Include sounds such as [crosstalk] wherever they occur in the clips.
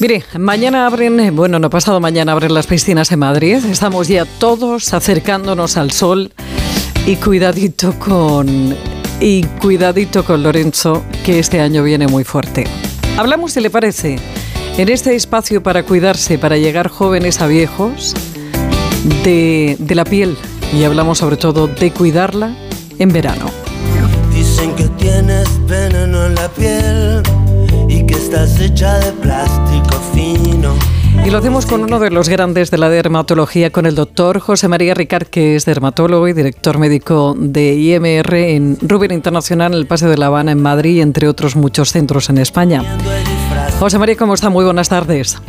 Mire, mañana abren, bueno, no pasado mañana abren las piscinas en Madrid. Estamos ya todos acercándonos al sol y cuidadito con y cuidadito con Lorenzo, que este año viene muy fuerte. Hablamos, si le parece, en este espacio para cuidarse, para llegar jóvenes a viejos, de, de la piel y hablamos sobre todo de cuidarla en verano. Dicen que tienes veneno en la piel y que estás hecha de plástico. Y lo hacemos con uno de los grandes de la dermatología, con el doctor José María Ricard, que es dermatólogo y director médico de IMR en Rubén Internacional, en el Paseo de La Habana, en Madrid, entre otros muchos centros en España. José María, ¿cómo está? Muy buenas tardes.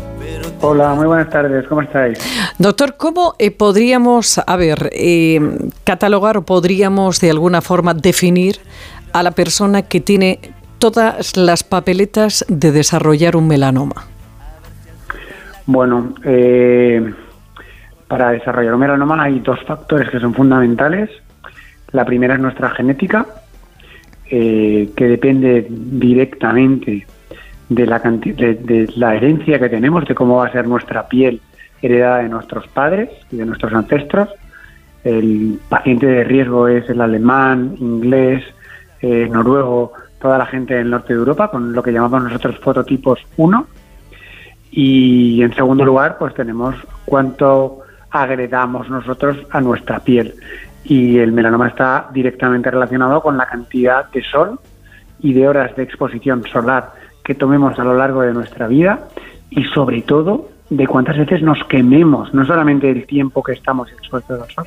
Hola, muy buenas tardes, ¿cómo estáis? Doctor, ¿cómo eh, podríamos, a ver, eh, catalogar o podríamos de alguna forma definir a la persona que tiene todas las papeletas de desarrollar un melanoma? Bueno, eh, para desarrollar un melanoma hay dos factores que son fundamentales. La primera es nuestra genética, eh, que depende directamente de la, de, la herencia que tenemos, de cómo va a ser nuestra piel heredada de nuestros padres y de nuestros ancestros. El paciente de riesgo es el alemán, inglés, eh, noruego, toda la gente del norte de Europa, con lo que llamamos nosotros fototipos 1. Y en segundo lugar, pues tenemos cuánto agredamos nosotros a nuestra piel. Y el melanoma está directamente relacionado con la cantidad de sol y de horas de exposición solar que tomemos a lo largo de nuestra vida y sobre todo de cuántas veces nos quememos, no solamente el tiempo que estamos expuestos al sol,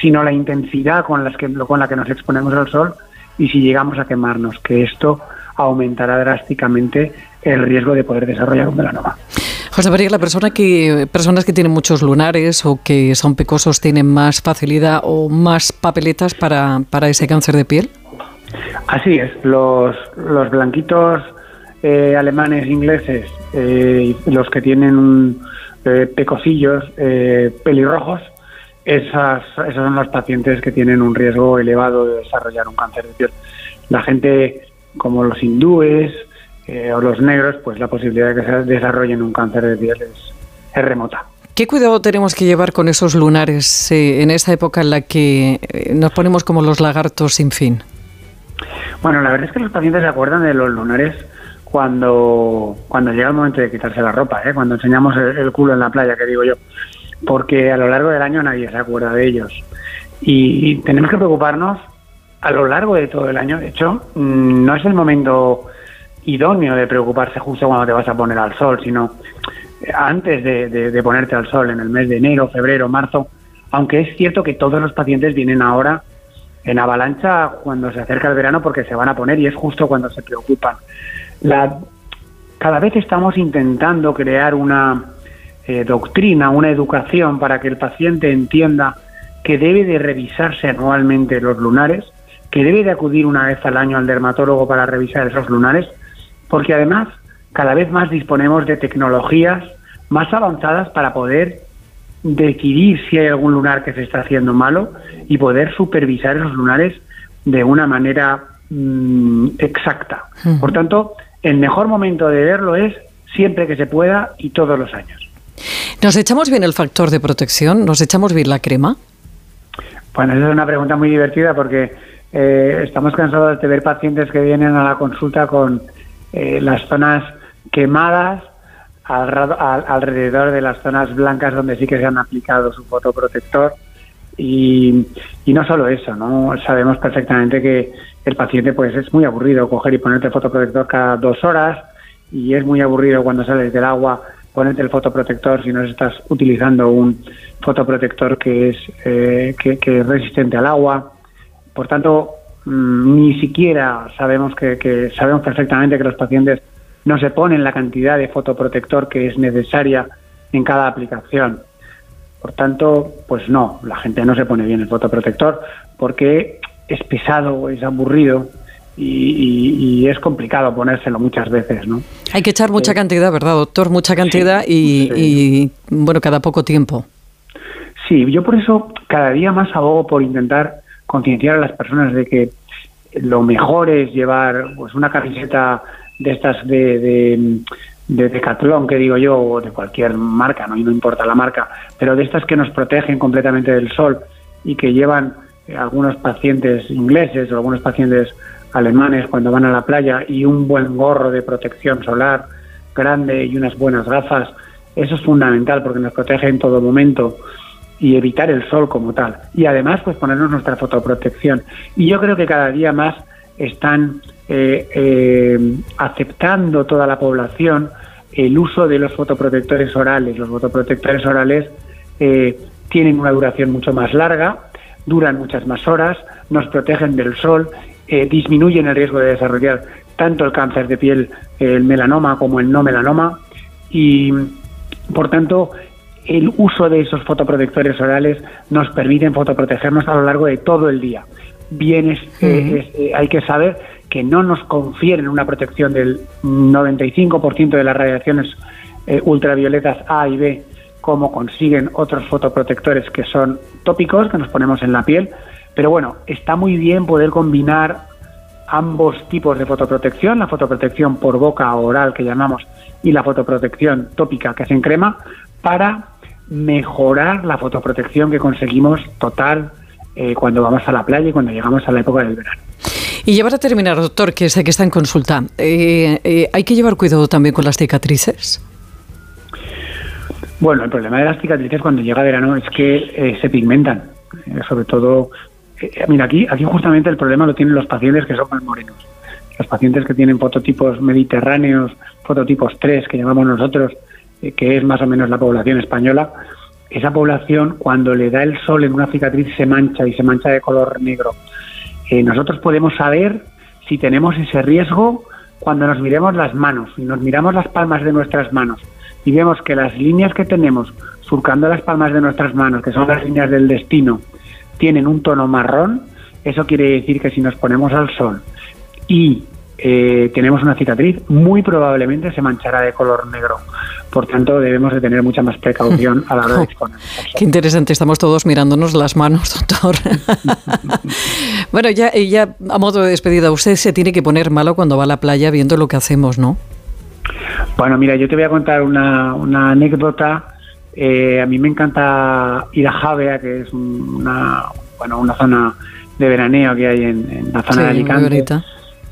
sino la intensidad con, las que, con la que nos exponemos al sol y si llegamos a quemarnos, que esto aumentará drásticamente el riesgo de poder desarrollar un melanoma. José María, la persona que, personas que tienen muchos lunares o que son pecosos tienen más facilidad o más papeletas para, para ese cáncer de piel. Así es, los, los blanquitos eh, alemanes, ingleses, eh, los que tienen eh, pecosillos, eh, pelirrojos, esas, esos son los pacientes que tienen un riesgo elevado de desarrollar un cáncer de piel. La gente como los hindúes eh, o los negros, pues la posibilidad de que se desarrollen un cáncer de piel es, es remota. ¿Qué cuidado tenemos que llevar con esos lunares eh, en esa época en la que eh, nos ponemos como los lagartos sin fin? Bueno, la verdad es que los pacientes se acuerdan de los lunares cuando, cuando llega el momento de quitarse la ropa, ¿eh? cuando enseñamos el, el culo en la playa, que digo yo, porque a lo largo del año nadie se acuerda de ellos. Y tenemos que preocuparnos a lo largo de todo el año. De hecho, mm, no es el momento idóneo de preocuparse justo cuando te vas a poner al sol, sino antes de, ponerte al sol, en el mes de enero, febrero, marzo. Aunque es cierto que todos los pacientes vienen ahora en avalancha cuando se acerca el verano porque se van a poner y es justo cuando se preocupan. Cada vez estamos intentando crear una eh, doctrina, una educación para que el paciente entienda que debe de revisarse anualmente los lunares, que debe de acudir una vez al año al dermatólogo para revisar esos lunares, porque además cada vez más disponemos de tecnologías más avanzadas para poder decidir si hay algún lunar que se está haciendo malo y poder supervisar esos lunares de una manera mm, exacta. Por tanto, el mejor momento de verlo es siempre que se pueda y todos los años. ¿Nos echamos bien el factor de protección? ¿Nos echamos bien la crema? Bueno, esa es una pregunta muy divertida porque eh, estamos cansados de ver pacientes que vienen a la consulta con eh, las zonas quemadas alrededor de las zonas blancas donde sí que se han aplicado su fotoprotector. Y, y no solo eso, ¿no? Sabemos perfectamente que el paciente pues es muy aburrido coger y ponerte el fotoprotector cada dos horas y es muy aburrido cuando sales del agua ponerte el fotoprotector si no estás utilizando un fotoprotector que es, eh, que es resistente al agua. Por tanto, mm, ni siquiera sabemos que, que sabemos perfectamente que los pacientes no se ponen la cantidad de fotoprotector que es necesaria en cada aplicación. Por tanto, pues no, la gente no se pone bien el fotoprotector porque es pesado, es aburrido y, y- y es complicado ponérselo muchas veces, ¿no? Hay que echar mucha cantidad, ¿verdad, doctor? Mucha cantidad y, y, bueno, cada poco tiempo. Sí, yo por eso cada día más abogo por intentar concienciar a las personas de que lo mejor es llevar pues una camiseta de estas de, de, de Decathlon, que digo yo, o de cualquier marca, ¿no? Y no importa la marca, pero de estas que nos protegen completamente del sol y que llevan eh, algunos pacientes ingleses o algunos pacientes alemanes cuando van a la playa y un buen gorro de protección solar grande y unas buenas gafas, eso es fundamental porque nos protege en todo momento y evitar el sol como tal. Y además, pues ponernos nuestra fotoprotección. Y yo creo que cada día más están eh, eh, aceptando toda la población el uso de los fotoprotectores orales. Los fotoprotectores orales eh, tienen una duración mucho más larga, duran muchas más horas, nos protegen del sol, disminuyen el riesgo de desarrollar tanto el cáncer de piel, el melanoma como el no melanoma y por tanto el uso de esos fotoprotectores orales nos permiten fotoprotegernos a lo largo de todo el día. Bien, eh, eh, hay que saber que no nos confieren una protección del 95% de las radiaciones eh, ultravioletas A y B como consiguen otros fotoprotectores que son tópicos que nos ponemos en la piel. Pero bueno, está muy bien poder combinar ambos tipos de fotoprotección, la fotoprotección por boca oral que llamamos y la fotoprotección tópica que es en crema, para mejorar la fotoprotección que conseguimos total eh, cuando vamos a la playa y cuando llegamos a la época del verano. Y ya para terminar, doctor, que sé que está en consulta, eh, eh, ¿hay que llevar cuidado también con las cicatrices? Bueno, el problema de las cicatrices cuando llega verano es que se pigmentan, sobre todo, mira, aquí, aquí justamente el problema lo tienen los pacientes que son más morenos. Los pacientes que tienen fototipos mediterráneos, fototipos 3, que llamamos nosotros, eh, que es más o menos la población española, esa población cuando le da el sol en una cicatriz se mancha y se mancha de color negro. Eh, nosotros podemos saber si tenemos ese riesgo cuando nos miremos las manos y nos miramos las palmas de nuestras manos y vemos que las líneas que tenemos surcando las palmas de nuestras manos, que son las líneas del destino, tienen un tono marrón, eso quiere decir que si nos ponemos al sol y eh, tenemos una cicatriz, muy probablemente se manchará de color negro. Por tanto, debemos de tener mucha más precaución a la hora de [laughs] exponer. Qué interesante, estamos todos mirándonos las manos, doctor. [laughs] bueno, ya, ya a modo de despedida, usted se tiene que poner malo cuando va a la playa viendo lo que hacemos, ¿no? Bueno, mira, yo te voy a contar una, anécdota. Eh, a mí me encanta ir a Javea, que es una, bueno, una zona de veraneo que hay en, la zona de Alicante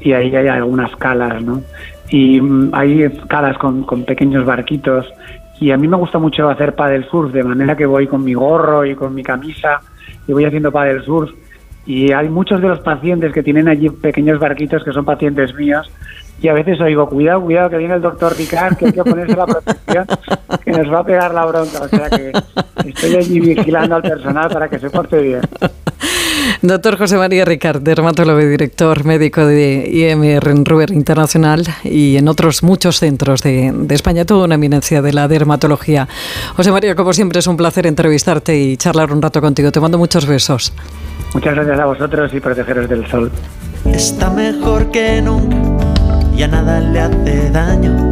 y ahí hay algunas calas, ¿no? Y mm, hay calas con, pequeños barquitos y a mí me gusta mucho hacer paddle surf, de manera que voy con mi gorro y con mi camisa y voy haciendo paddle surf y hay muchos de los pacientes que tienen allí pequeños barquitos que son pacientes míos y a veces oigo, cuidado, cuidado, que viene el doctor Ricard, que hay que ponerse la protección, que nos va a pegar la bronca. O sea que estoy allí vigilando al personal para que se porte bien. Doctor José María Ricard, dermatólogo y director médico de IMR en Ruber Internacional y en otros muchos centros de, España, toda una eminencia de la dermatología. José María, como siempre, es un placer entrevistarte y charlar un rato contigo. Te mando muchos besos. Muchas gracias a vosotros y protegeros del sol. Está mejor que nunca, ya nada le hace daño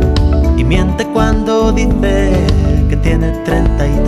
y miente cuando dice que tiene treinta y